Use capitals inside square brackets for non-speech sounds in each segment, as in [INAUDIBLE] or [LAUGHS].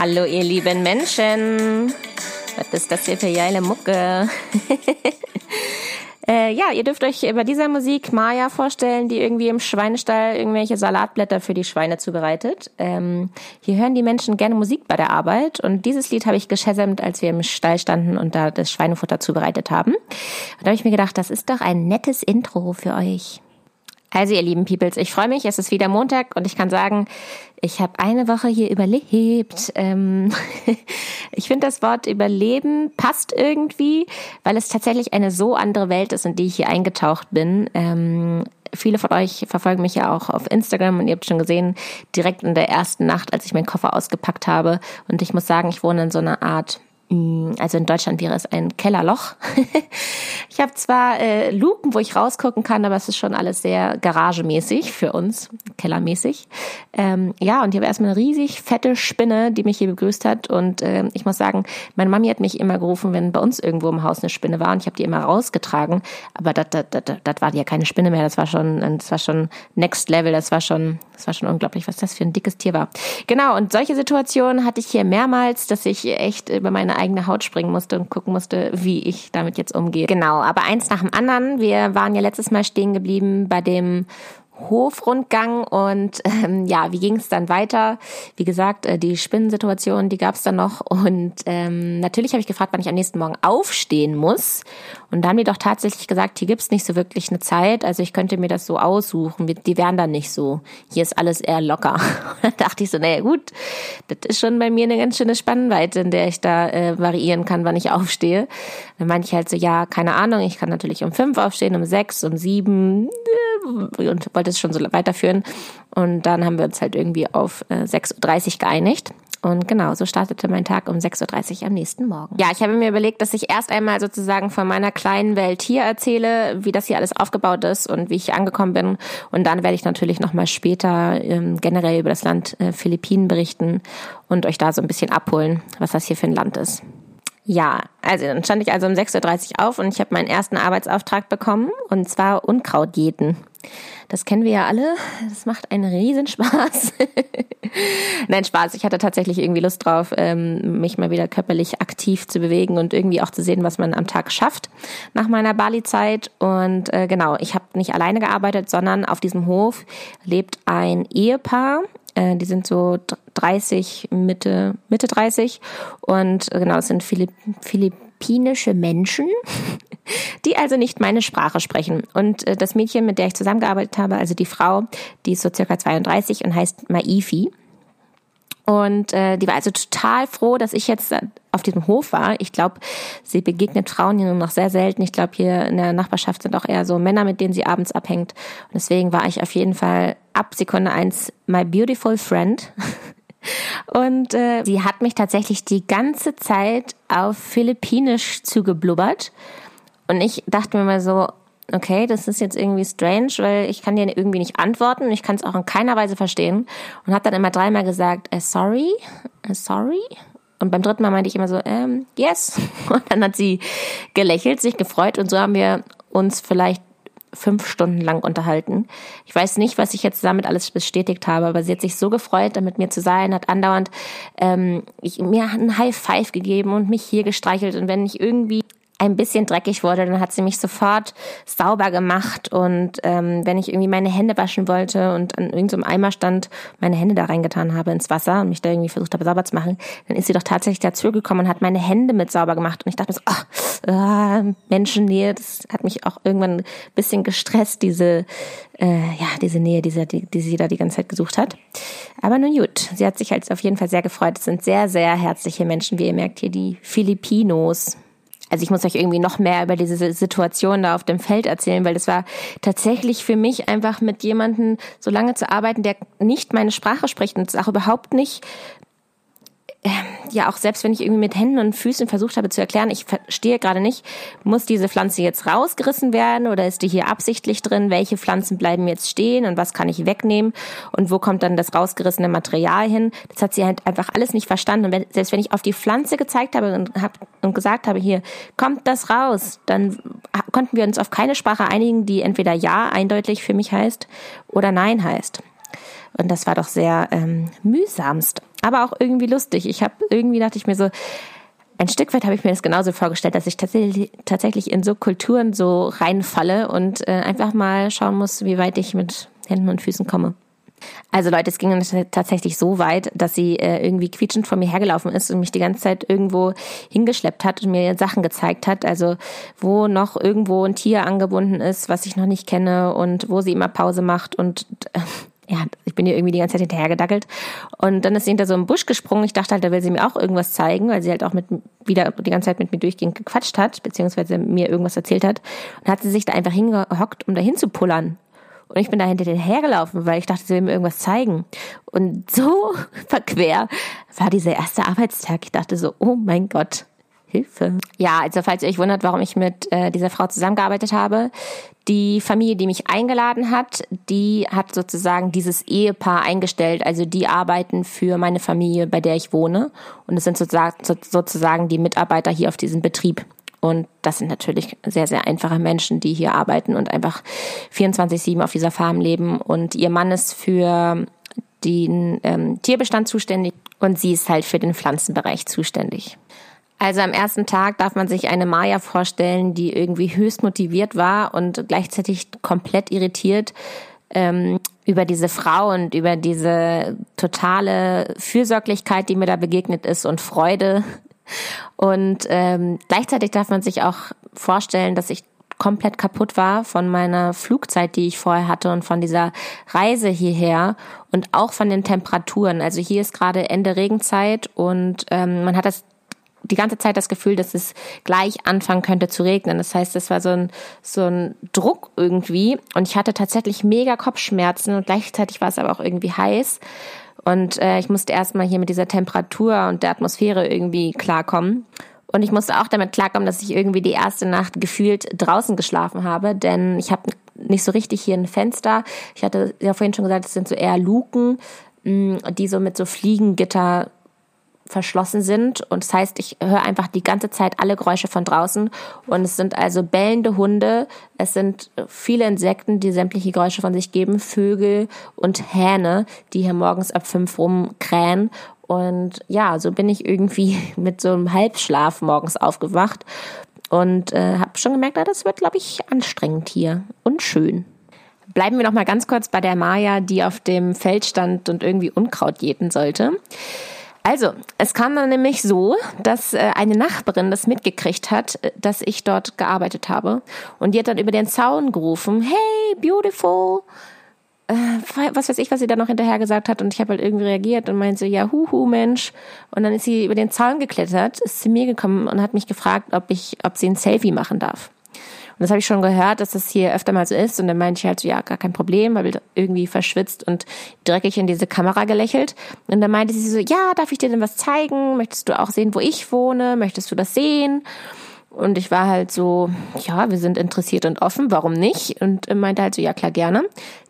Hallo ihr lieben Menschen. Was ist das hier für geile Mucke? [LAUGHS] äh, ja, ihr dürft euch bei dieser Musik Maya vorstellen, die irgendwie im Schweinestall irgendwelche Salatblätter für die Schweine zubereitet. Ähm, hier hören die Menschen gerne Musik bei der Arbeit und dieses Lied habe ich geschäsemt, als wir im Stall standen und da das Schweinefutter zubereitet haben. Und da habe ich mir gedacht, das ist doch ein nettes Intro für euch. Also ihr lieben Peoples, ich freue mich, es ist wieder Montag und ich kann sagen, ich habe eine Woche hier überlebt. Ähm [LAUGHS] ich finde das Wort Überleben passt irgendwie, weil es tatsächlich eine so andere Welt ist, in die ich hier eingetaucht bin. Ähm viele von euch verfolgen mich ja auch auf Instagram und ihr habt schon gesehen, direkt in der ersten Nacht, als ich meinen Koffer ausgepackt habe. Und ich muss sagen, ich wohne in so einer Art also in Deutschland wäre es ein Kellerloch. [LAUGHS] ich habe zwar äh, Luken, wo ich rausgucken kann, aber es ist schon alles sehr garagemäßig für uns, kellermäßig. Ähm, ja, und hier war erstmal eine riesig fette Spinne, die mich hier begrüßt hat. Und äh, ich muss sagen, meine Mami hat mich immer gerufen, wenn bei uns irgendwo im Haus eine Spinne war. Und ich habe die immer rausgetragen. Aber das war ja keine Spinne mehr. Das war schon, das war schon Next Level. Das war schon, das war schon unglaublich, was das für ein dickes Tier war. Genau. Und solche Situationen hatte ich hier mehrmals, dass ich echt über meine eigene Haut springen musste und gucken musste, wie ich damit jetzt umgehe. Genau, aber eins nach dem anderen. Wir waren ja letztes Mal stehen geblieben bei dem Hofrundgang und ähm, ja, wie ging es dann weiter? Wie gesagt, äh, die Spinnensituation, die gab es dann noch und ähm, natürlich habe ich gefragt, wann ich am nächsten Morgen aufstehen muss und dann haben die doch tatsächlich gesagt, hier gibt's nicht so wirklich eine Zeit, also ich könnte mir das so aussuchen, die wären dann nicht so. Hier ist alles eher locker. [LAUGHS] Dann dachte ich so, naja gut, das ist schon bei mir eine ganz schöne Spannweite, in der ich da äh, variieren kann, wann ich [LAUGHS] aufstehe. Dann meinte ich halt so, ja, keine Ahnung, ich kann natürlich um fünf aufstehen, um sechs, um sieben äh, und wollte es schon so weiterführen. Und dann haben wir uns halt irgendwie auf äh, 6.30 Uhr geeinigt. Und genau, so startete mein Tag um 6.30 Uhr am nächsten Morgen. Ja, ich habe mir überlegt, dass ich erst einmal sozusagen von meiner kleinen Welt hier erzähle, wie das hier alles aufgebaut ist und wie ich angekommen bin. Und dann werde ich natürlich nochmal später ähm, generell über das Land äh, Philippinen berichten und euch da so ein bisschen abholen, was das hier für ein Land ist. Ja, also dann stand ich also um 6.30 Uhr auf und ich habe meinen ersten Arbeitsauftrag bekommen und zwar Unkraut jäten. Das kennen wir ja alle. Das macht einen Riesenspaß. [LAUGHS] Nein, Spaß. Ich hatte tatsächlich irgendwie Lust drauf, ähm, mich mal wieder körperlich aktiv zu bewegen und irgendwie auch zu sehen, was man am Tag schafft nach meiner Bali-Zeit. Und äh, genau, ich habe nicht alleine gearbeitet, sondern auf diesem Hof lebt ein Ehepaar. Äh, die sind so 30, Mitte, Mitte 30. Und äh, genau, es sind Philipp, philippinische Menschen. die also nicht meine Sprache sprechen. Und äh, das Mädchen, mit der ich zusammengearbeitet habe, also die Frau, die ist so circa 32 und heißt Maifi. Und äh, die war also total froh, dass ich jetzt auf diesem Hof war. Ich glaube, sie begegnet Frauen hier nur noch sehr selten. Ich glaube, hier in der Nachbarschaft sind auch eher so Männer, mit denen sie abends abhängt. Und deswegen war ich auf jeden Fall ab Sekunde eins my beautiful friend. Und äh, sie hat mich tatsächlich die ganze Zeit auf Philippinisch zugeblubbert. Und ich dachte mir mal so, okay, das ist jetzt irgendwie strange, weil ich kann dir irgendwie nicht antworten und ich kann es auch in keiner Weise verstehen. Und habe dann immer dreimal gesagt, äh, sorry, äh, sorry. Und beim dritten Mal meinte ich immer so, ähm, yes. [LAUGHS] Und dann hat sie gelächelt, sich gefreut und so haben wir uns vielleicht fünf Stunden lang unterhalten. Ich weiß nicht, was ich jetzt damit alles bestätigt habe, aber sie hat sich so gefreut, da mit mir zu sein, hat andauernd ähm, ich, mir einen High Five gegeben und mich hier gestreichelt. Und wenn ich irgendwie ein bisschen dreckig wurde, dann hat sie mich sofort sauber gemacht und ähm, wenn ich irgendwie meine Hände waschen wollte und an irgendeinem so Eimer stand, meine Hände da reingetan habe ins Wasser und mich da irgendwie versucht habe sauber zu machen, dann ist sie doch tatsächlich dazu gekommen und hat meine Hände mit sauber gemacht und ich dachte mir so, ach, äh, Menschennähe, das hat mich auch irgendwann ein bisschen gestresst, diese äh, ja diese Nähe, diese, die, die sie da die ganze Zeit gesucht hat. Aber nun gut, sie hat sich halt auf jeden Fall sehr gefreut. Es sind sehr, sehr herzliche Menschen, wie ihr merkt hier, die Filipinos also ich muss euch irgendwie noch mehr über diese Situation da auf dem Feld erzählen, weil das war tatsächlich für mich einfach mit jemandem so lange zu arbeiten, der nicht meine Sprache spricht und es auch überhaupt nicht ja auch selbst wenn ich irgendwie mit Händen und Füßen versucht habe zu erklären, ich verstehe gerade nicht, muss diese Pflanze jetzt rausgerissen werden oder ist die hier absichtlich drin? Welche Pflanzen bleiben jetzt stehen und was kann ich wegnehmen und wo kommt dann das rausgerissene Material hin? Das hat sie halt einfach alles nicht verstanden. Und wenn, selbst wenn ich auf die Pflanze gezeigt habe und, hab, und gesagt habe, hier kommt das raus, dann konnten wir uns auf keine Sprache einigen, die entweder ja eindeutig für mich heißt oder nein heißt. Und das war doch sehr ähm, mühsamst. Aber auch irgendwie lustig. Ich habe irgendwie dachte ich mir so, ein Stück weit habe ich mir das genauso vorgestellt, dass ich tatsächlich, in so Kulturen so reinfalle und äh, einfach mal schauen muss, wie weit ich mit Händen und Füßen komme. Also Leute, es ging tatsächlich so weit, dass sie äh, irgendwie quietschend vor mir hergelaufen ist und mich die ganze Zeit irgendwo hingeschleppt hat und mir Sachen gezeigt hat. Also wo noch irgendwo ein Tier angebunden ist, was ich noch nicht kenne und wo sie immer Pause macht und äh, ja, ich bin ihr irgendwie die ganze Zeit hinterhergedackelt. Und dann ist sie hinter so einem Busch gesprungen. Ich dachte halt, da will sie mir auch irgendwas zeigen, weil sie halt auch mit wieder die ganze Zeit mit mir durchgehend gequatscht hat, beziehungsweise mir irgendwas erzählt hat. Und hat sie sich da einfach hingehockt, um da hinzupullern. Und ich bin da hinter den hergelaufen, weil ich dachte, sie will mir irgendwas zeigen. Und so [LAUGHS] verquer war dieser erste Arbeitstag. Ich dachte so, oh mein Gott, Hilfe. Ja, also falls ihr euch wundert, warum ich mit äh, dieser Frau zusammengearbeitet habe, die Familie, die mich eingeladen hat, die hat sozusagen dieses Ehepaar eingestellt. Also die arbeiten für meine Familie, bei der ich wohne. Und es sind sozusagen, sozusagen die Mitarbeiter hier auf diesem Betrieb. Und das sind natürlich sehr, sehr einfache Menschen, die hier arbeiten und einfach 24-7 auf dieser Farm leben. Und ihr Mann ist für den ähm, Tierbestand zuständig und sie ist halt für den Pflanzenbereich zuständig. Also am ersten Tag darf man sich eine Maya vorstellen, die irgendwie höchst motiviert war und gleichzeitig komplett irritiert ähm, über diese Frau und über diese totale Fürsorglichkeit, die mir da begegnet ist und Freude. Und ähm, gleichzeitig darf man sich auch vorstellen, dass ich komplett kaputt war von meiner Flugzeit, die ich vorher hatte und von dieser Reise hierher und auch von den Temperaturen. Also hier ist gerade Ende Regenzeit und ähm, man hat das die ganze Zeit das Gefühl, dass es gleich anfangen könnte zu regnen. Das heißt, es war so ein, so ein Druck irgendwie und ich hatte tatsächlich mega Kopfschmerzen und gleichzeitig war es aber auch irgendwie heiß. Und äh, ich musste erstmal hier mit dieser Temperatur und der Atmosphäre irgendwie klarkommen. Und ich musste auch damit klarkommen, dass ich irgendwie die erste Nacht gefühlt draußen geschlafen habe, denn ich habe nicht so richtig hier ein Fenster. Ich hatte ja vorhin schon gesagt, es sind so eher Luken, die so mit so Fliegengitter verschlossen sind. Und das heißt, ich höre einfach die ganze Zeit alle Geräusche von draußen. Und es sind also bellende Hunde, es sind viele Insekten, die sämtliche Geräusche von sich geben, Vögel und Hähne, die hier morgens ab fünf rumkrähen. Und ja, so bin ich irgendwie [LAUGHS] mit so einem Halbschlaf morgens aufgewacht und äh, habe schon gemerkt, das wird, glaube ich, anstrengend hier und schön. Bleiben wir noch mal ganz kurz bei der Maya, die auf dem Feld stand und irgendwie Unkraut jäten sollte. Also, es kam dann nämlich so, dass äh, eine Nachbarin das mitgekriegt hat, äh, dass ich dort gearbeitet habe. Und die hat dann über den Zaun gerufen, hey, beautiful. Äh, was weiß ich, was sie da noch hinterher gesagt hat. Und ich habe halt irgendwie reagiert und meinte, ja, huhu, Mensch. Und dann ist sie über den Zaun geklettert, ist zu mir gekommen und hat mich gefragt, ob ich, ob sie ein Selfie machen darf. Und das habe ich schon gehört, dass das hier öfter mal so ist. Und dann meinte ich halt so, ja, gar kein Problem, weil irgendwie verschwitzt und dreckig in diese Kamera gelächelt. Und dann meinte sie so, ja, darf ich dir denn was zeigen? Möchtest du auch sehen, wo ich wohne? Möchtest du das sehen? Und ich war halt so, ja, wir sind interessiert und offen, warum nicht? Und meinte halt so, ja klar, gerne.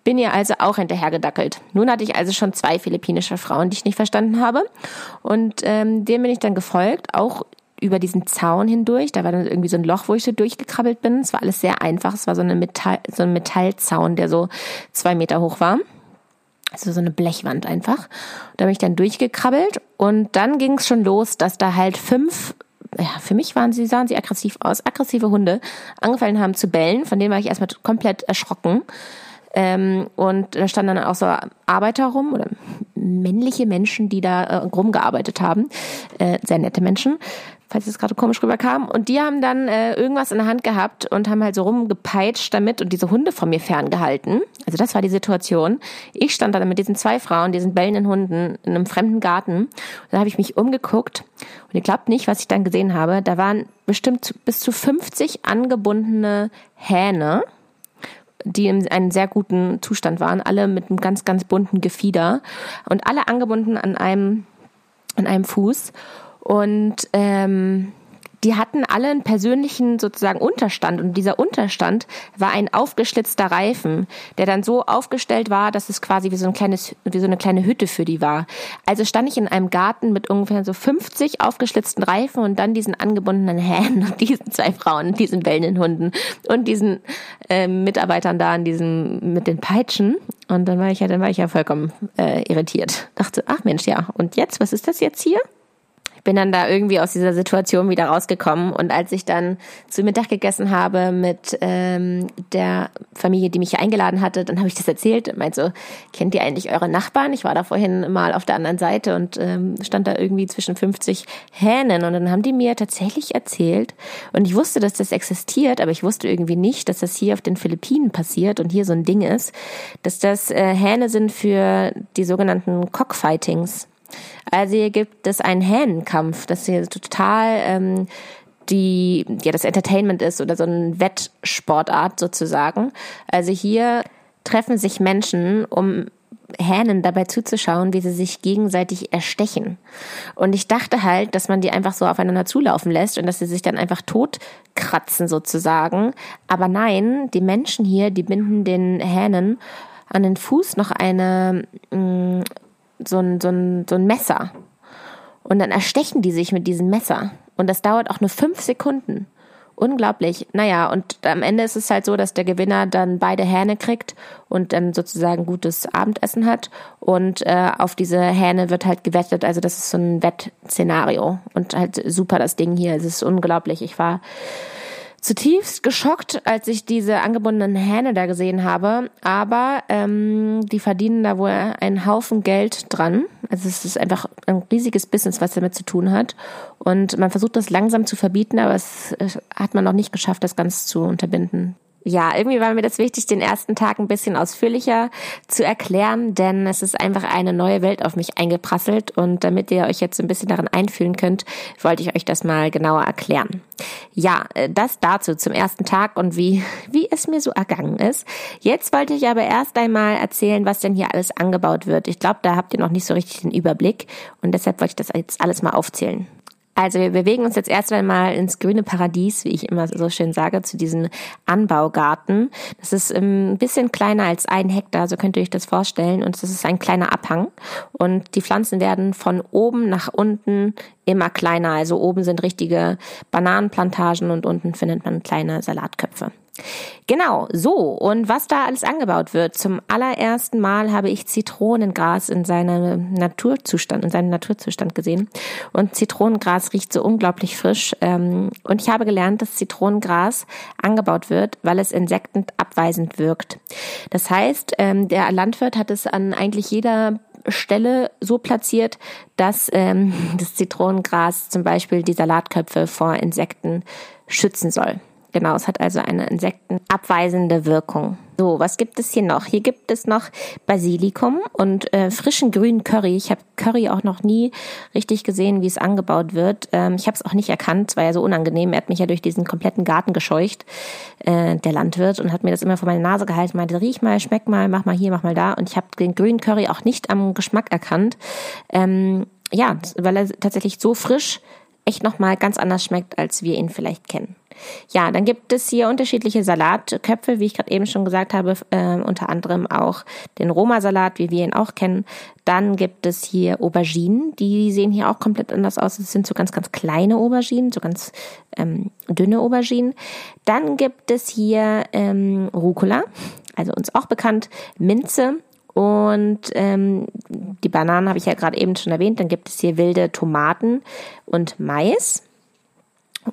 Bin ihr also auch hinterhergedackelt. Nun hatte ich also schon zwei philippinische Frauen, die ich nicht verstanden habe. Und ähm, dem bin ich dann gefolgt, auch über diesen Zaun hindurch. Da war dann irgendwie so ein Loch, wo ich so durchgekrabbelt bin. Es war alles sehr einfach. Es war so, eine Metall, so ein Metallzaun, der so zwei Meter hoch war. Also so eine Blechwand einfach. Da bin ich dann durchgekrabbelt und dann ging es schon los, dass da halt fünf ja, für mich waren sie, sahen sie aggressiv aus, aggressive Hunde, angefangen haben zu bellen, von denen war ich erstmal komplett erschrocken. Ähm, und da standen dann auch so Arbeiter rum oder männliche Menschen, die da äh, rumgearbeitet haben, äh, sehr nette Menschen, falls es gerade komisch rüberkam. Und die haben dann äh, irgendwas in der Hand gehabt und haben halt so rumgepeitscht damit und diese Hunde von mir ferngehalten. Also das war die Situation. Ich stand dann mit diesen zwei Frauen, diesen bellenden Hunden in einem fremden Garten. Und da habe ich mich umgeguckt und ihr glaubt nicht, was ich dann gesehen habe. Da waren bestimmt bis zu 50 angebundene Hähne die in einem sehr guten Zustand waren, alle mit einem ganz, ganz bunten Gefieder und alle angebunden an einem, an einem Fuß. Und ähm, die hatten alle einen persönlichen sozusagen Unterstand und dieser Unterstand war ein aufgeschlitzter Reifen, der dann so aufgestellt war, dass es quasi wie so ein kleines, wie so eine kleine Hütte für die war. Also stand ich in einem Garten mit ungefähr so 50 aufgeschlitzten Reifen und dann diesen angebundenen Hähnen und diesen zwei Frauen, diesen bellenden Hunden und diesen äh, Mitarbeitern da in diesem mit den Peitschen Und dann war ich ja, dann war ich ja vollkommen äh, irritiert. Dachte, ach Mensch, ja. Und jetzt, was ist das jetzt hier? Bin dann da irgendwie aus dieser Situation wieder rausgekommen. Und als ich dann zu Mittag gegessen habe mit ähm, der Familie, die mich hier eingeladen hatte, dann habe ich das erzählt und meinte so, kennt ihr eigentlich eure Nachbarn? Ich war da vorhin mal auf der anderen Seite und ähm, stand da irgendwie zwischen 50 Hähnen. Und dann haben die mir tatsächlich erzählt. Und ich wusste, dass das existiert, aber ich wusste irgendwie nicht, dass das hier auf den Philippinen passiert und hier so ein Ding ist, dass das äh, Hähne sind für die sogenannten Cockfightings. Also hier gibt es einen Hähnenkampf, das hier total ähm, die ja das Entertainment ist oder so ein Wettsportart sozusagen. Also hier treffen sich Menschen, um Hähnen dabei zuzuschauen, wie sie sich gegenseitig erstechen. Und ich dachte halt, dass man die einfach so aufeinander zulaufen lässt und dass sie sich dann einfach totkratzen sozusagen. Aber nein, die Menschen hier, die binden den Hähnen an den Fuß noch eine mh, mm, so ein, so ein, so ein Messer. Und dann erstechen die sich mit diesem Messer. Und das dauert auch nur fünf Sekunden. Unglaublich. Naja, und am Ende ist es halt so, dass der Gewinner dann beide Hähne kriegt und dann sozusagen gutes Abendessen hat. Und äh, auf diese Hähne wird halt gewettet. Also das ist so ein Wettszenario. Und halt super das Ding hier. Es ist unglaublich. Ich war zutiefst geschockt, als ich diese angebundenen Hähne da gesehen habe. Aber ähm, die verdienen da wohl einen Haufen Geld dran. Also es ist einfach ein riesiges Business, was damit zu tun hat. Und man versucht das langsam zu verbieten, aber es hat man noch nicht geschafft, das Ganze zu unterbinden ja, irgendwie war mir das wichtig, den ersten Tag ein bisschen ausführlicher zu erklären, denn es ist einfach eine neue Welt auf mich eingeprasselt und damit ihr euch jetzt ein bisschen darin einfühlen könnt, wollte ich euch das mal genauer erklären. Ja, äh, das dazu zum ersten Tag und wie, [LAUGHS] wie es mir so ergangen ist. Jetzt wollte ich aber erst einmal erzählen, was denn hier alles angebaut wird. Ich glaube, da habt ihr noch nicht so richtig den Überblick und deshalb wollte ich das jetzt alles mal aufzählen. Also wir bewegen uns jetzt erst einmal ins grüne Paradies, wie ich immer so schön sage, zu diesem Anbaugarten. Das ist ähm, ein bisschen kleiner als ein Hektar, so könnt ihr euch das vorstellen. Und das ist ein kleiner Abhang. Und die Pflanzen werden von oben nach unten immer kleiner. Also oben sind richtige Bananenplantagen und unten findet man kleine Salatköpfe. Genau, so. Und was da alles angebaut wird. Zum allerersten Mal habe ich Zitronengras in seinem Naturzustand, in seinem Naturzustand gesehen. Und Zitronengras riecht so unglaublich frisch. Ähm, und ich habe gelernt, dass Zitronengras angebaut wird, weil es insektenabweisend wirkt. Das heißt, ähm, der Landwirt hat es an eigentlich jeder Stelle so platziert, dass ähm, [LAUGHS] das Zitronengras zum Beispiel die Salatköpfe vor Insekten schützen soll. Genau, es hat also eine insektenabweisende Wirkung. So, was gibt es hier noch? Hier gibt es noch Basilikum und äh, frischen grünen Curry. Ich habe Curry auch noch nie richtig gesehen, wie es angebaut wird. Ähm, ich habe es auch nicht erkannt, es war ja so unangenehm. Er hat mich ja durch diesen kompletten Garten gescheucht, äh, der Landwirt, und hat mir das immer vor meine Nase gehalten, meinte, riech mal, schmeck mal, mach mal hier, mach mal da. Und ich habe den grünen Curry auch nicht am Geschmack erkannt. Ähm, ja, weil er tatsächlich so frisch echt nochmal ganz anders schmeckt, als wir ihn vielleicht kennen. Ja, dann gibt es hier unterschiedliche Salatköpfe, wie ich gerade eben schon gesagt habe, äh, unter anderem auch den Roma-Salat, wie wir ihn auch kennen. Dann gibt es hier Auberginen, die sehen hier auch komplett anders aus. Es sind so ganz, ganz kleine Auberginen, so ganz ähm, dünne Auberginen. Dann gibt es hier ähm, Rucola, also uns auch bekannt, Minze, und ähm, die Bananen habe ich ja gerade eben schon erwähnt. Dann gibt es hier wilde Tomaten und Mais.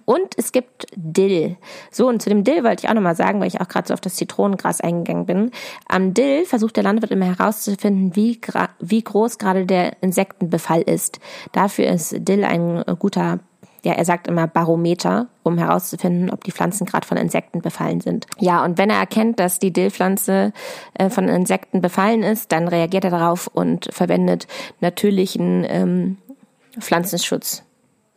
Und es gibt Dill. So, und zu dem Dill wollte ich auch nochmal sagen, weil ich auch gerade so auf das Zitronengras eingegangen bin. Am Dill versucht der Landwirt immer herauszufinden, wie, wie groß gerade der Insektenbefall ist. Dafür ist Dill ein guter ja, er sagt immer Barometer, um herauszufinden, ob die Pflanzen gerade von Insekten befallen sind. Ja, und wenn er erkennt, dass die Dillpflanze äh, von Insekten befallen ist, dann reagiert er darauf und verwendet natürlichen ähm, Pflanzenschutz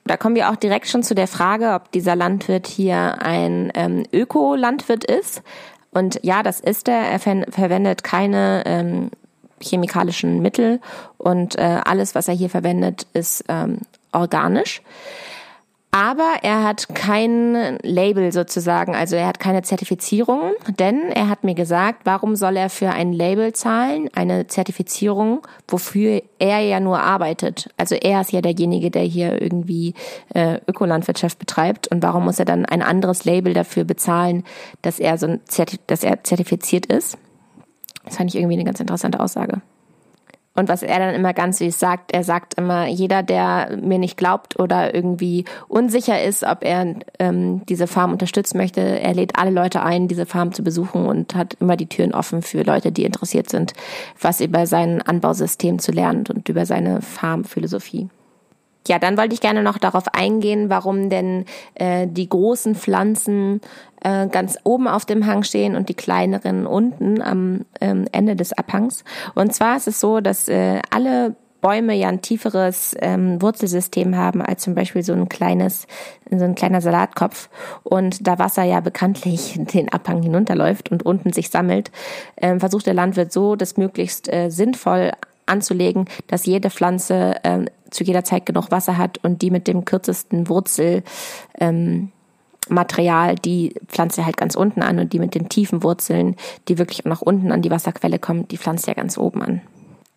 da kommen wir auch direkt schon zu der Frage, ob dieser Landwirt hier ein ähm, Öko-Landwirt ist. Und ja, das ist er. Er verwendet keine ähm, chemikalischen Mittel und äh, alles, was er hier verwendet, ist ähm, organisch. Aber er hat kein Label sozusagen, also er hat keine Zertifizierung, denn er hat mir gesagt, warum soll er für ein Label zahlen, eine Zertifizierung, wofür er ja nur arbeitet. Also er ist ja derjenige, der hier irgendwie äh, Ökolandwirtschaft betreibt und warum muss er dann ein anderes Label dafür bezahlen, dass er so ein Zertif dass er zertifiziert ist? Das fand ich irgendwie eine ganz interessante Aussage. Und was er dann immer ganz süß sagt, er sagt immer, jeder, der mir nicht glaubt oder irgendwie unsicher ist, ob er ähm, diese Farm unterstützen möchte, er lädt alle Leute ein, diese Farm zu besuchen und hat immer die Türen offen für Leute, die interessiert sind, was über sein Anbausystem zu lernen und über seine Farmphilosophie. Ja, dann wollte ich gerne noch darauf eingehen, warum denn äh, die großen Pflanzen äh, ganz oben auf dem Hang stehen und die kleineren unten am ähm, Ende des Abhangs. Und zwar ist es so, dass äh, alle Bäume ja ein tieferes ähm, Wurzelsystem haben als zum Beispiel so ein kleines, so ein kleiner Salatkopf. Und da Wasser ja bekanntlich [LAUGHS] den Abhang hinunterläuft und unten sich sammelt, ähm, versucht der Landwirt so, das möglichst äh, sinnvoll anzulegen, dass jede Pflanze äh, zu jeder Zeit genug Wasser hat und die mit dem kürzesten Wurzel ähm, Material die pflanzt er halt ganz unten an und die mit den tiefen Wurzeln, die wirklich auch nach unten an die Wasserquelle kommen, die pflanzt er ganz oben an.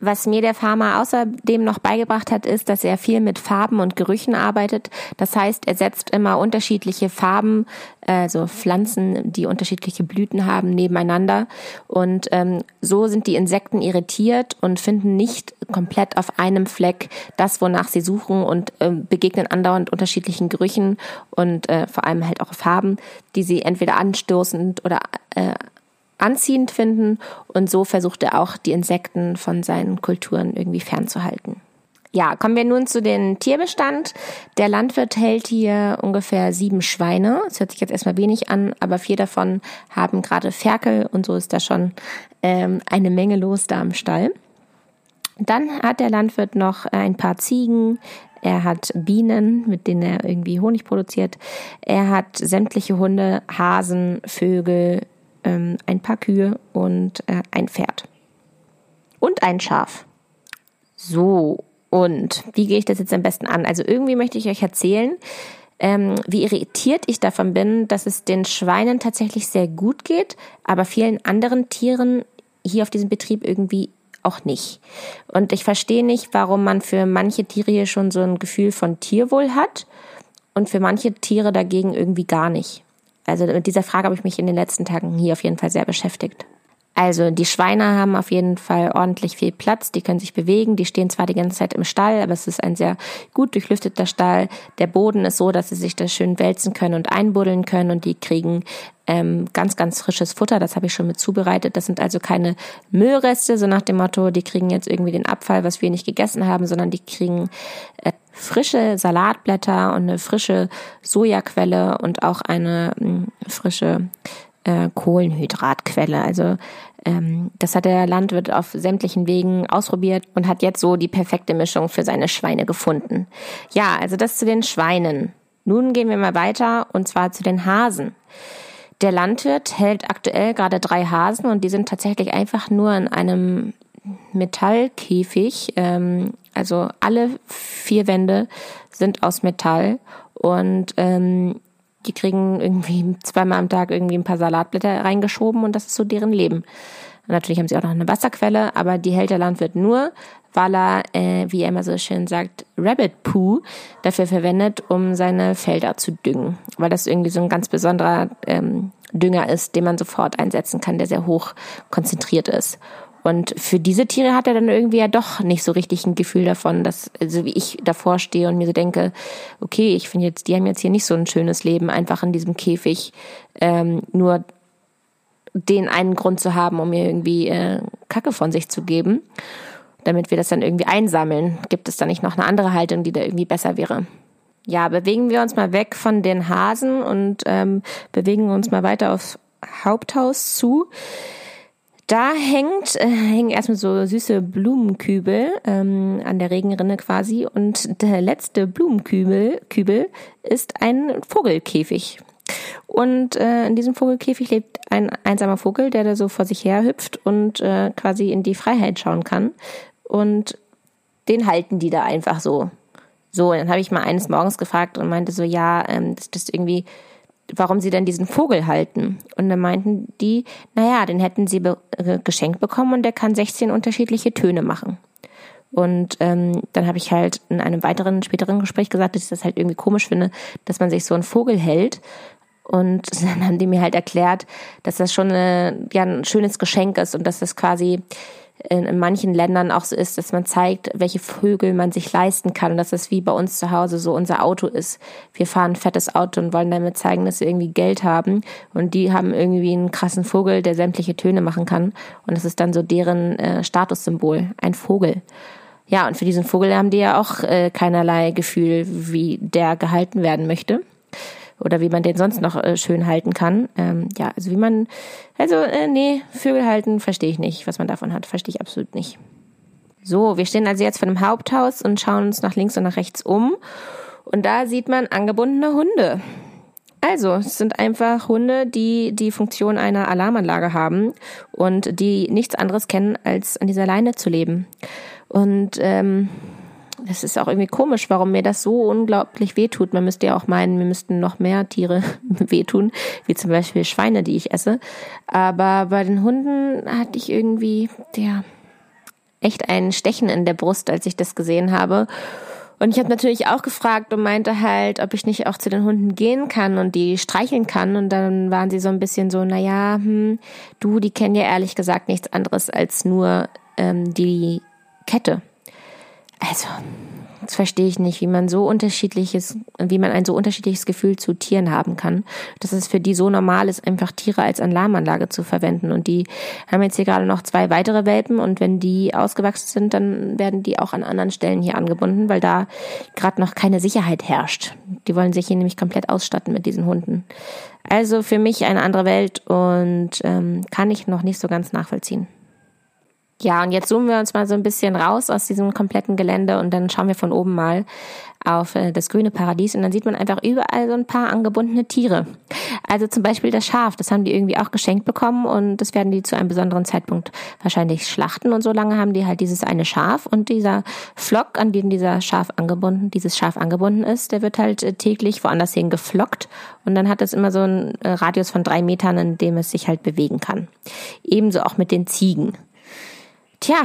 Was mir der Farmer außerdem noch beigebracht hat, ist, dass er viel mit Farben und Gerüchen arbeitet. Das heißt, er setzt immer unterschiedliche Farben, also Pflanzen, die unterschiedliche Blüten haben, nebeneinander. Und ähm, so sind die Insekten irritiert und finden nicht komplett auf einem Fleck das, wonach sie suchen und äh, begegnen andauernd unterschiedlichen Gerüchen und äh, vor allem halt auch Farben, die sie entweder anstoßend oder äh, anziehend finden und so versucht er auch die Insekten von seinen Kulturen irgendwie fernzuhalten. Ja, kommen wir nun zu den Tierbestand. Der Landwirt hält hier ungefähr sieben Schweine. Das hört sich jetzt erstmal wenig an, aber vier davon haben gerade Ferkel und so ist da schon ähm, eine Menge los da im Stall. Dann hat der Landwirt noch ein paar Ziegen, er hat Bienen, mit denen er irgendwie Honig produziert. Er hat sämtliche Hunde, Hasen, Vögel, ähm, ein paar Kühe und äh, ein Pferd. Und ein Schaf. So, und wie gehe ich das jetzt am besten an? Also irgendwie möchte ich euch erzählen, ähm, wie irritiert ich davon bin, dass es den Schweinen tatsächlich sehr gut geht, aber vielen anderen Tieren hier auf diesem Betrieb irgendwie auch nicht. Und ich verstehe nicht, warum man für manche Tiere hier schon so ein Gefühl von Tierwohl hat und für manche Tiere dagegen irgendwie gar nicht. Also mit dieser Frage habe ich mich in den letzten Tagen hier auf jeden Fall sehr beschäftigt. Also die Schweine haben auf jeden Fall ordentlich viel Platz, die können sich bewegen, die stehen zwar die ganze Zeit im Stall, aber es ist ein sehr gut durchlüfteter Stall. Der Boden ist so, dass sie sich da schön wälzen können und einbuddeln können und die kriegen ähm, ganz, ganz frisches Futter, das habe ich schon mit zubereitet. Das sind also keine Müllreste, so nach dem Motto, die kriegen jetzt irgendwie den Abfall, was wir nicht gegessen haben, sondern die kriegen äh, frische Salatblätter und eine frische Sojaquelle und auch eine mh, hm, frische äh, Kohlenhydratquelle. Also ähm, das hat der Landwirt auf sämtlichen Wegen ausprobiert und hat jetzt so die perfekte Mischung für seine Schweine gefunden. Ja, also das zu den Schweinen. Nun gehen wir mal weiter und zwar zu den Hasen. Der Landwirt hält aktuell gerade drei Hasen und die sind tatsächlich einfach nur in einem Metallkäfig. Ähm, also alle vier Wände sind aus Metall und ähm, die kriegen irgendwie zweimal am Tag irgendwie ein paar Salatblätter reingeschoben und das ist so deren Leben. Natürlich haben sie auch noch eine Wasserquelle, aber die hält der Landwirt nur, weil er, äh, wie er immer so schön sagt, Rabbit Poo dafür verwendet, um seine Felder zu düngen. Weil das irgendwie so ein ganz besonderer ähm, Dünger ist, den man sofort einsetzen kann, der sehr hoch konzentriert ist. Und für diese Tiere hat er dann irgendwie ja doch nicht so richtig ein Gefühl davon, dass, also wie ich davor stehe und mir so denke, okay, ich finde jetzt, die haben jetzt hier nicht so ein schönes Leben, einfach in diesem Käfig, ähm, nur den einen Grund zu haben, um mir irgendwie äh, Kacke von sich zu geben, damit wir das dann irgendwie einsammeln. Gibt es da nicht noch eine andere Haltung, die da irgendwie besser wäre? Ja, bewegen wir uns mal weg von den Hasen und ähm, bewegen uns mal weiter aufs Haupthaus zu. Da hängt, äh, hängen erstmal so süße Blumenkübel ähm, an der Regenrinne quasi und der letzte Blumenkübel Kübel ist ein Vogelkäfig. Und äh, in diesem Vogelkäfig lebt ein einsamer Vogel, der da so vor sich her hüpft und äh, quasi in die Freiheit schauen kann. Und den halten die da einfach so. So, dann habe ich mal eines Morgens gefragt und meinte so, ja, ähm, das ist irgendwie warum sie denn diesen Vogel halten. Und dann meinten die, naja, den hätten sie be äh, geschenkt bekommen und der kann 16 unterschiedliche Töne machen. Und ähm, dann habe ich halt in einem weiteren, späteren Gespräch gesagt, dass ich das halt irgendwie komisch finde, dass man sich so einen Vogel hält Und [LAUGHS] dann haben die mir halt erklärt, dass das schon eine, ja, ein schönes Geschenk ist und dass das quasi in, in manchen Ländern auch so ist, dass man zeigt, welche Vögel man sich leisten kann und dass das wie bei uns zu Hause so unser Auto ist. Wir fahren ein fettes Auto und wollen damit zeigen, dass wir irgendwie Geld haben und die haben irgendwie einen krassen Vogel, der sämtliche Töne machen kann und das ist dann so deren äh, Statussymbol, ein Vogel. Ja, und für diesen Vogel haben die ja auch äh, keinerlei Gefühl, wie der gehalten werden möchte oder wie man den sonst noch äh, schön halten kann. Ähm, ja, also wie man, also äh, nee, Vögel halten verstehe ich nicht, was man davon hat, verstehe ich absolut nicht. So, wir stehen also jetzt vor dem Haupthaus und schauen uns nach links und nach rechts um und da sieht man angebundene Hunde. Also, es sind einfach Hunde, die die Funktion einer Alarmanlage haben und die nichts anderes kennen, als an dieser Leine zu leben. Und ähm, das ist auch irgendwie komisch, warum mir das so unglaublich wehtut. Man müsste ja auch meinen, mir müssten noch mehr Tiere [LAUGHS] wehtun, wie zum Beispiel Schweine, die ich esse. Aber bei den Hunden hatte ich irgendwie, ja, echt ein Stechen in der Brust, als ich das gesehen habe. Und ich habe natürlich auch gefragt und meinte halt, ob ich nicht auch zu den Hunden gehen kann und die streicheln kann. Und dann waren sie so ein bisschen so, naja, hm, du, die kennen ja ehrlich gesagt nichts anderes als nur ähm, die Kette. Also, das verstehe ich nicht, wie man so unterschiedliches, wie man ein so unterschiedliches Gefühl zu Tieren haben kann. Dass es für die so normal ist, einfach Tiere als Alarmanlage zu verwenden. Und die haben jetzt hier gerade noch zwei weitere Welpen und wenn die ausgewachsen sind, dann werden die auch an anderen Stellen hier angebunden, weil da gerade noch keine Sicherheit herrscht. Die wollen sich hier nämlich komplett ausstatten mit diesen Hunden. Also für mich eine andere Welt und ähm, kann ich noch nicht so ganz nachvollziehen. Ja, und jetzt zoomen wir uns mal so ein bisschen raus aus diesem kompletten Gelände und dann schauen wir von oben mal auf äh, das grüne Paradies und dann sieht man einfach überall so ein paar angebundene Tiere. Also zum Beispiel das Schaf, das haben die irgendwie auch geschenkt bekommen und das werden die zu einem besonderen Zeitpunkt wahrscheinlich schlachten und so lange haben die halt dieses eine Schaf und dieser Flock, an den dieser Schaf angebunden, dieses Schaf angebunden ist, der wird halt äh, täglich woanders hin geflockt und dann hat es immer so einen äh, Radius von drei Metern, in dem es sich halt bewegen kann. Ebenso auch mit den Ziegen. Tja,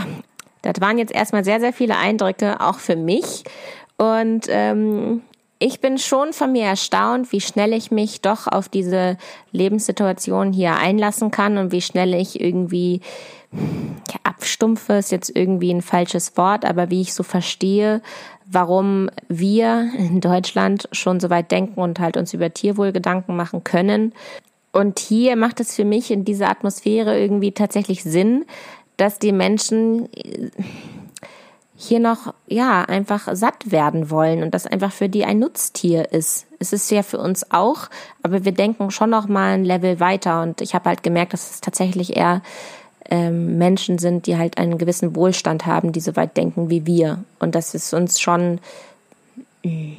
das waren jetzt erstmal sehr, sehr viele Eindrücke, auch für mich. Und ähm, ich bin schon von mir erstaunt, wie schnell ich mich doch auf diese Lebenssituation hier einlassen kann und wie schnell ich irgendwie abstumpfe, ist jetzt irgendwie ein falsches Wort, aber wie ich so verstehe, warum wir in Deutschland schon so weit denken und halt uns über Tierwohl Gedanken machen können. Und hier macht es für mich in dieser Atmosphäre irgendwie tatsächlich Sinn, dass die Menschen äh, hier noch, ja, einfach satt werden wollen und das einfach für die ein Nutztier ist. Es ist ja für uns auch, aber wir denken schon noch mal ein Level weiter und ich habe halt gemerkt, dass es tatsächlich eher ähm, Menschen sind, die halt einen gewissen Wohlstand haben, die so weit denken wie wir und dass es uns schon äh,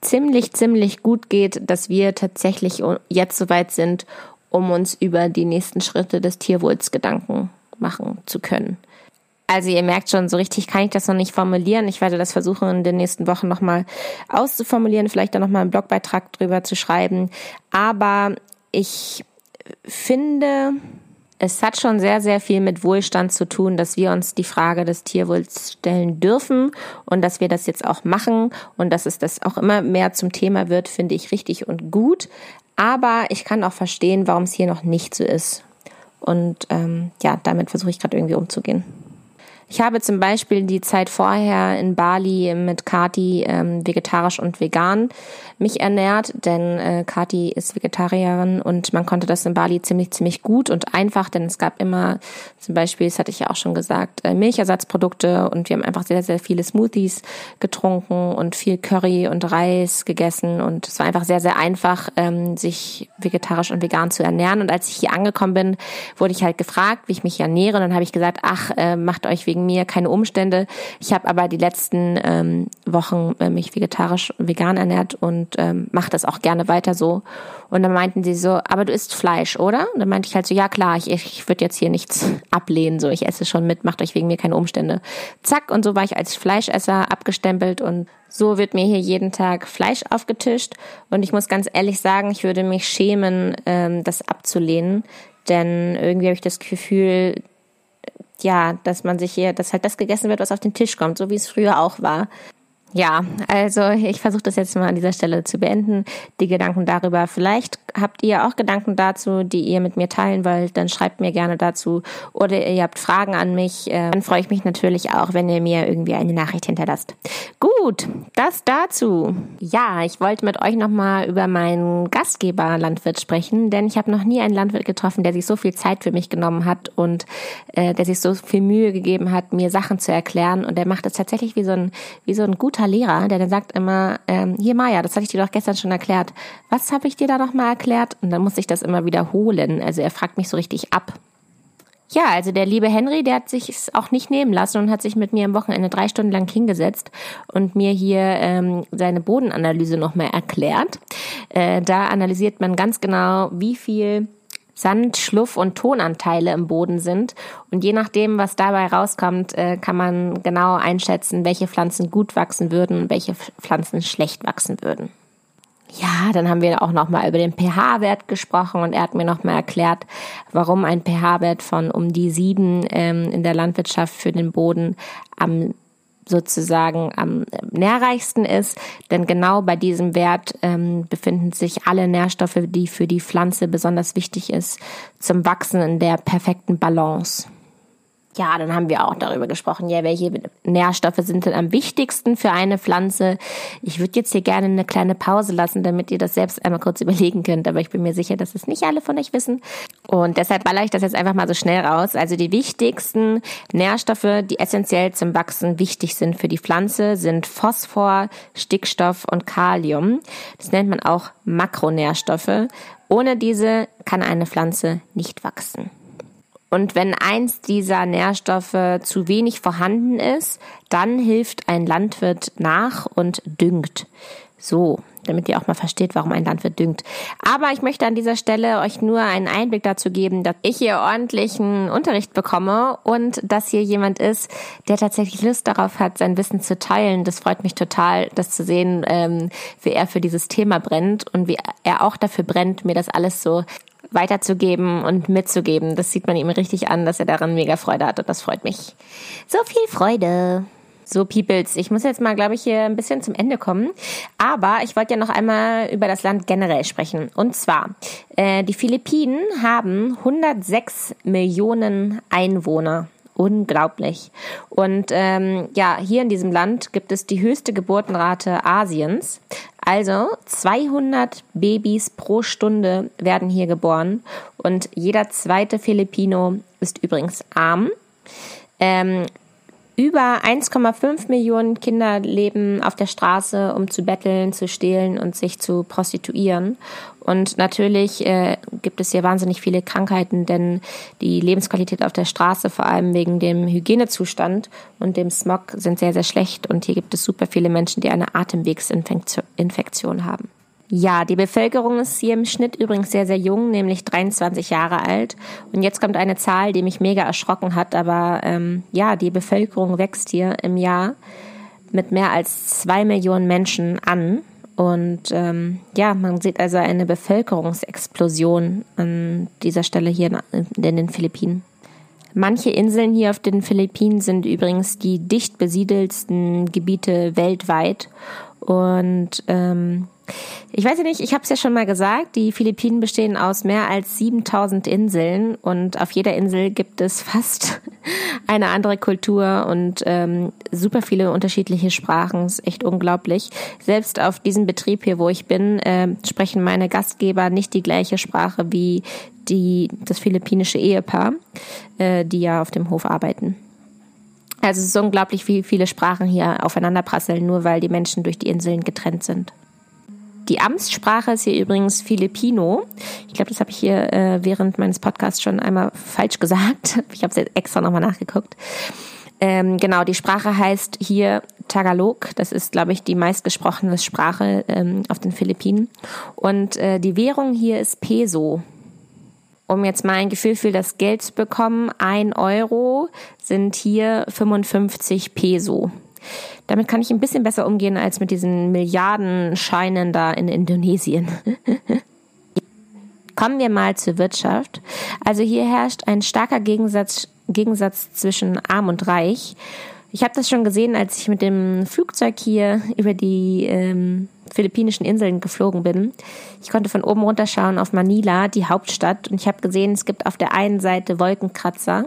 ziemlich, ziemlich gut geht, dass wir tatsächlich jetzt so weit sind, um uns über die nächsten Schritte des Tierwohls Gedanken machen zu können. Also ihr merkt schon, so richtig kann ich das noch nicht formulieren. Ich werde das versuchen, in den nächsten Wochen nochmal auszuformulieren, vielleicht dann nochmal einen Blogbeitrag drüber zu schreiben. Aber ich finde, es hat schon sehr, sehr viel mit Wohlstand zu tun, dass wir uns die Frage des Tierwohls stellen dürfen und dass wir das jetzt auch machen und dass es das auch immer mehr zum Thema wird, finde ich richtig und gut. Aber ich kann auch verstehen, warum es hier noch nicht so ist. Und ähm, ja, damit versuche ich gerade irgendwie umzugehen. Ich habe zum Beispiel die Zeit vorher in Bali mit Kati ähm, vegetarisch und vegan mich ernährt, denn äh, Kati ist Vegetarierin und man konnte das in Bali ziemlich, ziemlich gut und einfach, denn es gab immer zum Beispiel, das hatte ich ja auch schon gesagt, äh, Milchersatzprodukte und wir haben einfach sehr, sehr viele Smoothies getrunken und viel Curry und Reis gegessen und es war einfach sehr, sehr einfach, ähm, sich vegetarisch und vegan zu ernähren. Und als ich hier angekommen bin, wurde ich halt gefragt, wie ich mich ernähre und dann habe ich gesagt, ach, äh, macht euch wegen mir keine Umstände. Ich habe aber die letzten ähm, Wochen äh, mich vegetarisch vegan ernährt und ähm, mache das auch gerne weiter so. Und dann meinten sie so, aber du isst Fleisch, oder? Und dann meinte ich halt so, ja klar, ich, ich würde jetzt hier nichts [LAUGHS] ablehnen, so ich esse schon mit, macht euch wegen mir keine Umstände. Zack, und so war ich als Fleischesser abgestempelt und so wird mir hier jeden Tag Fleisch aufgetischt. Und ich muss ganz ehrlich sagen, ich würde mich schämen, ähm, das abzulehnen. Denn irgendwie habe ich das Gefühl, ja, dass man sich hier, dass halt das gegessen wird, was auf den Tisch kommt, so wie es früher auch war. Ja, also ich versuche das jetzt mal an dieser Stelle zu beenden. Die Gedanken darüber. Vielleicht habt ihr auch Gedanken dazu, die ihr mit mir teilen wollt, dann schreibt mir gerne dazu. Oder ihr habt Fragen an mich. Äh, dann freue ich mich natürlich auch, wenn ihr mir irgendwie eine Nachricht hinterlasst. Gut, das dazu. Ja, ich wollte mit euch nochmal über meinen Gastgeber Landwirt sprechen, denn ich habe noch nie einen Landwirt getroffen, der sich so viel Zeit für mich genommen hat und äh, der sich so viel Mühe gegeben hat, mir Sachen zu erklären. Und der macht es tatsächlich wie so ein, wie so ein guter guter Lehrer, der dann sagt immer, ähm, hier Maja, das hatte ich dir doch gestern schon erklärt. Was habe ich dir da noch mal erklärt? Und dann muss ich das immer wiederholen. Also er fragt mich so richtig ab. Ja, also der liebe Henry, der hat sich es auch nicht nehmen lassen und hat sich mit mir am Wochenende drei Stunden lang hingesetzt und mir hier ähm, seine Bodenanalyse nochmal erklärt. Äh, da analysiert man ganz genau, wie viel Sand, Schluff und Tonanteile im Boden sind. Und je nachdem, was dabei rauskommt, äh, kann man genau einschätzen, welche Pflanzen gut wachsen würden und welche Pflanzen schlecht wachsen würden. Ja, dann haben wir auch nochmal über den pH-Wert gesprochen und er hat mir nochmal erklärt, warum ein pH-Wert von um die sieben ähm, in der Landwirtschaft für den Boden am sozusagen am nährreichsten ist, denn genau bei diesem Wert ähm, befinden sich alle Nährstoffe, die für die Pflanze besonders wichtig ist, zum Wachsen in der perfekten Balance. Ja, dann haben wir auch darüber gesprochen, ja, welche Nährstoffe sind denn am wichtigsten für eine Pflanze. Ich würde jetzt hier gerne eine kleine Pause lassen, damit ihr das selbst einmal kurz überlegen könnt, aber ich bin mir sicher, dass es nicht alle von euch wissen. Und deshalb baller ich das jetzt einfach mal so schnell raus. Also die wichtigsten Nährstoffe, die essentiell zum Wachsen wichtig sind für die Pflanze, sind Phosphor, Stickstoff und Kalium. Das nennt man auch Makronährstoffe. Ohne diese kann eine Pflanze nicht wachsen. Und wenn eins dieser Nährstoffe zu wenig vorhanden ist, dann hilft ein Landwirt nach und düngt. So, damit ihr auch mal versteht, warum ein Landwirt düngt. Aber ich möchte an dieser Stelle euch nur einen Einblick dazu geben, dass ich hier ordentlichen Unterricht bekomme und dass hier jemand ist, der tatsächlich Lust darauf hat, sein Wissen zu teilen. Das freut mich total, das zu sehen, ähm, wie er für dieses Thema brennt und wie er auch dafür brennt, mir das alles so weiterzugeben und mitzugeben. Das sieht man ihm richtig an, dass er daran mega Freude hat und das freut mich. So viel Freude. So, Peoples, ich muss jetzt mal, glaube ich, hier ein bisschen zum Ende kommen. Aber ich wollte ja noch einmal über das Land generell sprechen. Und zwar, äh, die Philippinen haben 106 Millionen Einwohner unglaublich. Und ähm, ja, hier in diesem Land gibt es die höchste Geburtenrate Asiens. Also 200 Babys pro Stunde werden hier geboren und jeder zweite Filipino ist übrigens arm. Ähm, über 1,5 Millionen Kinder leben auf der Straße, um zu betteln, zu stehlen und sich zu prostituieren. Und natürlich äh, gibt es hier wahnsinnig viele Krankheiten, denn die Lebensqualität auf der Straße, vor allem wegen dem Hygienezustand und dem Smog, sind sehr, sehr schlecht. Und hier gibt es super viele Menschen, die eine Atemwegsinfektion haben. Ja, die Bevölkerung ist hier im Schnitt übrigens sehr, sehr jung, nämlich 23 Jahre alt. Und jetzt kommt eine Zahl, die mich mega erschrocken hat, aber ähm, ja, die Bevölkerung wächst hier im Jahr mit mehr als zwei Millionen Menschen an. Und ähm, ja, man sieht also eine Bevölkerungsexplosion an dieser Stelle hier in den Philippinen. Manche Inseln hier auf den Philippinen sind übrigens die dicht besiedelsten Gebiete weltweit. Und ähm, ich weiß ja nicht, ich habe es ja schon mal gesagt, die Philippinen bestehen aus mehr als 7000 Inseln und auf jeder Insel gibt es fast [LAUGHS] eine andere Kultur und ähm, super viele unterschiedliche Sprachen. ist echt unglaublich. Selbst auf diesem Betrieb hier, wo ich bin, äh, sprechen meine Gastgeber nicht die gleiche Sprache wie die, das philippinische Ehepaar, äh, die ja auf dem Hof arbeiten. Also es ist unglaublich, wie viele Sprachen hier aufeinander prasseln, nur weil die Menschen durch die Inseln getrennt sind. Die Amtssprache ist hier übrigens Filipino. Ich glaube, das habe ich hier äh, während meines Podcasts schon einmal falsch gesagt. [LAUGHS] Ich habe es jetzt extra nochmal nachgeguckt. Ähm, genau, die Sprache heißt hier Tagalog. Das ist, glaube ich, die meistgesprochene Sprache ähm, auf den Philippinen. Und äh, die Währung hier ist Peso. Um jetzt mal ein Gefühl für das Geld zu bekommen, ein Euro sind hier 55 Peso. Damit kann ich ein bisschen besser umgehen als mit diesen Milliardenscheinen da in Indonesien. [LAUGHS] Kommen wir mal zur Wirtschaft. Also hier herrscht ein starker Gegensatz, Gegensatz zwischen arm und reich. Ich habe das schon gesehen, als ich mit dem Flugzeug hier über die ähm, philippinischen Inseln geflogen bin. Ich konnte von oben runterschauen auf Manila, die Hauptstadt, und ich habe gesehen, es gibt auf der einen Seite Wolkenkratzer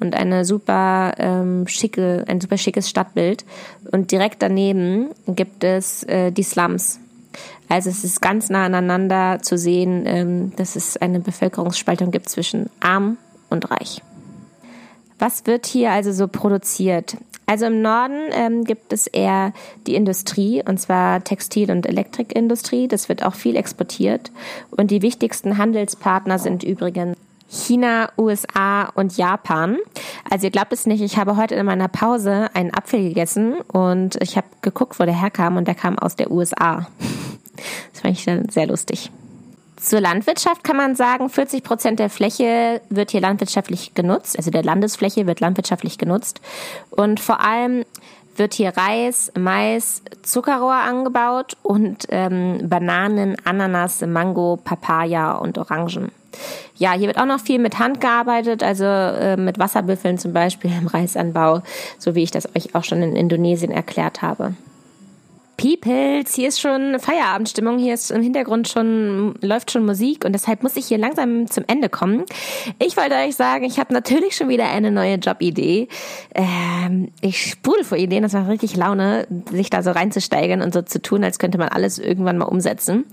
und eine super ähm, schicke, ein super schickes Stadtbild. Und direkt daneben gibt es äh, die Slums. Also es ist ganz nah aneinander zu sehen, ähm, dass es eine Bevölkerungsspaltung gibt zwischen arm und reich. Was wird hier also so produziert? Also im Norden ähm, gibt es eher die Industrie, und zwar Textil- und Elektrikindustrie. Das wird auch viel exportiert. Und die wichtigsten Handelspartner sind übrigens China, USA und Japan. Also ihr glaubt es nicht, ich habe heute in meiner Pause einen Apfel gegessen und ich habe geguckt, wo der herkam und der kam aus der USA. Das fand ich dann sehr lustig. Zur Landwirtschaft kann man sagen, 40 Prozent der Fläche wird hier landwirtschaftlich genutzt, also der Landesfläche wird landwirtschaftlich genutzt. Und vor allem wird hier Reis, Mais, Zuckerrohr angebaut und ähm, Bananen, Ananas, Mango, Papaya und Orangen. Ja, hier wird auch noch viel mit Hand gearbeitet, also äh, mit Wasserbüffeln zum Beispiel im Reisanbau, so wie ich das euch auch schon in Indonesien erklärt habe. Peoples, hier ist schon Feierabendstimmung, hier ist im Hintergrund schon, läuft schon Musik und deshalb muss ich hier langsam zum Ende kommen. Ich wollte euch sagen, ich habe natürlich schon wieder eine neue Jobidee. Ähm, ich sprudel vor Ideen, das macht richtig Laune, sich da so reinzusteigen und so zu tun, als könnte man alles irgendwann mal umsetzen.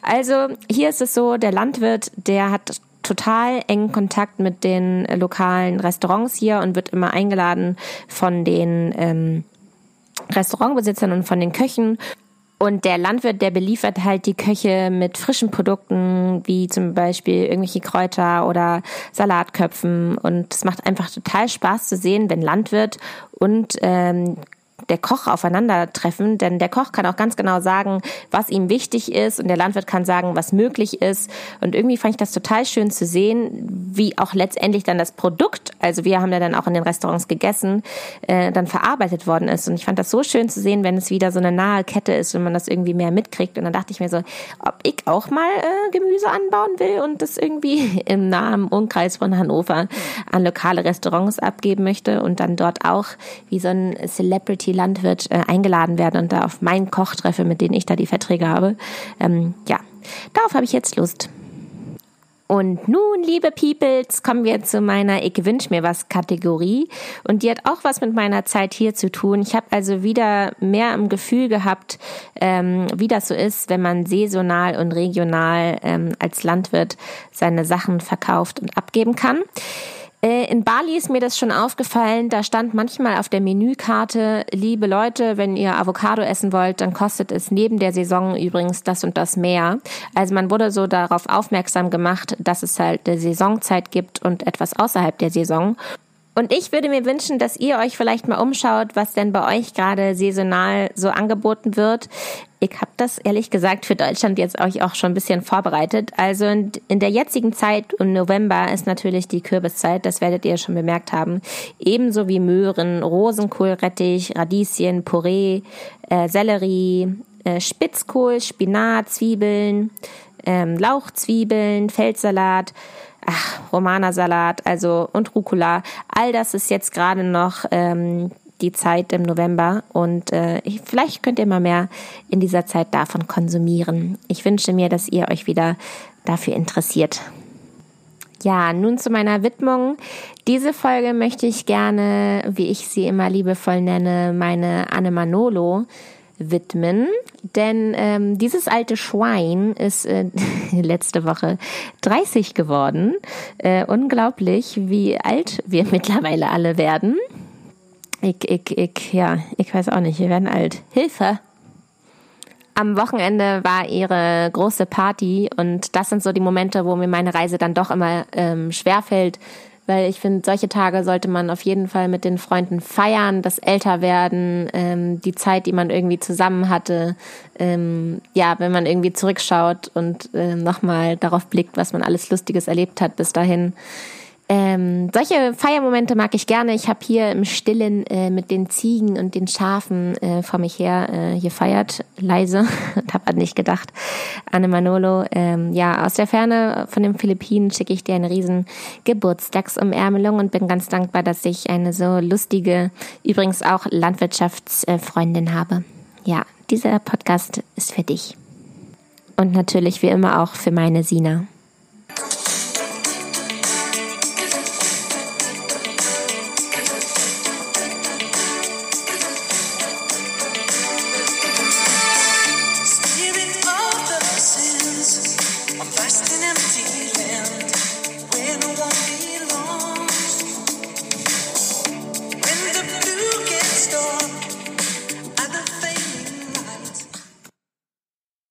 Also hier ist es so, der Landwirt, der hat total engen Kontakt mit den lokalen Restaurants hier und wird immer eingeladen von den ähm, Restaurantbesitzern und von den Köchen. Und der Landwirt, der beliefert halt die Köche mit frischen Produkten, wie zum Beispiel irgendwelche Kräuter oder Salatköpfen. Und es macht einfach total Spaß zu sehen, wenn Landwirt und ähm, der Koch aufeinandertreffen, denn der Koch kann auch ganz genau sagen, was ihm wichtig ist und der Landwirt kann sagen, was möglich ist. Und irgendwie fand ich das total schön zu sehen, wie auch letztendlich dann das Produkt, also wir haben ja dann auch in den Restaurants gegessen, äh, dann verarbeitet worden ist. Und ich fand das so schön zu sehen, wenn es wieder so eine nahe Kette ist und man das irgendwie mehr mitkriegt. Und dann dachte ich mir so, ob ich auch mal äh, Gemüse anbauen will und das irgendwie [LAUGHS] im nahen Umkreis von Hannover an lokale Restaurants abgeben möchte und dann dort auch wie so ein Celebrity Landwirt äh, eingeladen werden und da auf meinen Koch treffe, mit denen ich da die Verträge habe. Ähm, ja, darauf habe ich jetzt Lust. Und nun, liebe Peoples, kommen wir zu meiner Ich wünsch mir was Kategorie. Und die hat auch was mit meiner Zeit hier zu tun. Ich habe also wieder mehr im Gefühl gehabt, ähm, wie das so ist, wenn man saisonal und regional ähm, als Landwirt seine Sachen verkauft und abgeben kann. Äh, in Bali ist mir das schon aufgefallen, da stand manchmal auf der Menükarte, liebe Leute, wenn ihr Avocado essen wollt, dann kostet es neben der Saison übrigens das und das mehr. Also man wurde so darauf aufmerksam gemacht, dass es halt eine Saisonzeit gibt und etwas außerhalb der Saison. Und ich würde mir wünschen, dass ihr euch vielleicht mal umschaut, was denn bei euch gerade saisonal so angeboten wird. Ich habe das ehrlich gesagt für Deutschland jetzt euch auch schon ein bisschen vorbereitet. Also in, in der jetzigen Zeit und November ist natürlich die Kürbiszeit, das werdet ihr schon bemerkt haben. Ebenso wie Möhren, Rosenkohlrettich, Radieschen, Puree, äh, Sellerie, äh, Spitzkohl, Spinat, Zwiebeln, ähm, Lauchzwiebeln, Feldsalat ach, Romana-Salat, also und Rucola. All das ist jetzt gerade noch ähm, die Zeit im November und äh, ich, vielleicht könnt ihr mal mehr in dieser Zeit davon konsumieren. Ich wünsche mir, dass ihr euch wieder dafür interessiert. Ja, nun zu meiner Widmung. Diese Folge möchte ich gerne, wie ich sie immer liebevoll nenne, meine Anne Manolo widmen, denn ähm, dieses alte Schwein ist äh, [LAUGHS] letzte Woche 30 geworden. Äh, unglaublich, wie alt wir [LAUGHS] mittlerweile alle werden. Ich, ich, ich, ja, ich weiß auch nicht, wir werden alt. Hilfe! Am Wochenende war ihre große Party und das sind so die Momente, wo mir meine Reise dann doch immer ähm, schwerfällt, weil ich finde, solche Tage sollte man auf jeden Fall mit den Freunden feiern, das Älterwerden, ähm, die Zeit, die man irgendwie zusammen hatte. Ähm, ja, wenn man irgendwie zurückschaut und äh, nochmal darauf blickt, was man alles Lustiges erlebt hat bis dahin. Ähm, solche Feiermomente mag ich gerne. Ich habe hier im Stillen äh, mit den Ziegen und den Schafen äh, vor mich her äh, gefeiert, leise [LAUGHS] und habe an nicht gedacht. Anne Manolo, ähm, ja, aus der Ferne von den Philippinen schicke ich dir eine riesen Geburtstagsumärmelung und bin ganz dankbar, dass ich eine so lustige, übrigens auch Landwirtschaftsfreundin habe. Ja, dieser Podcast ist für dich. Und natürlich wie immer auch für meine Sina.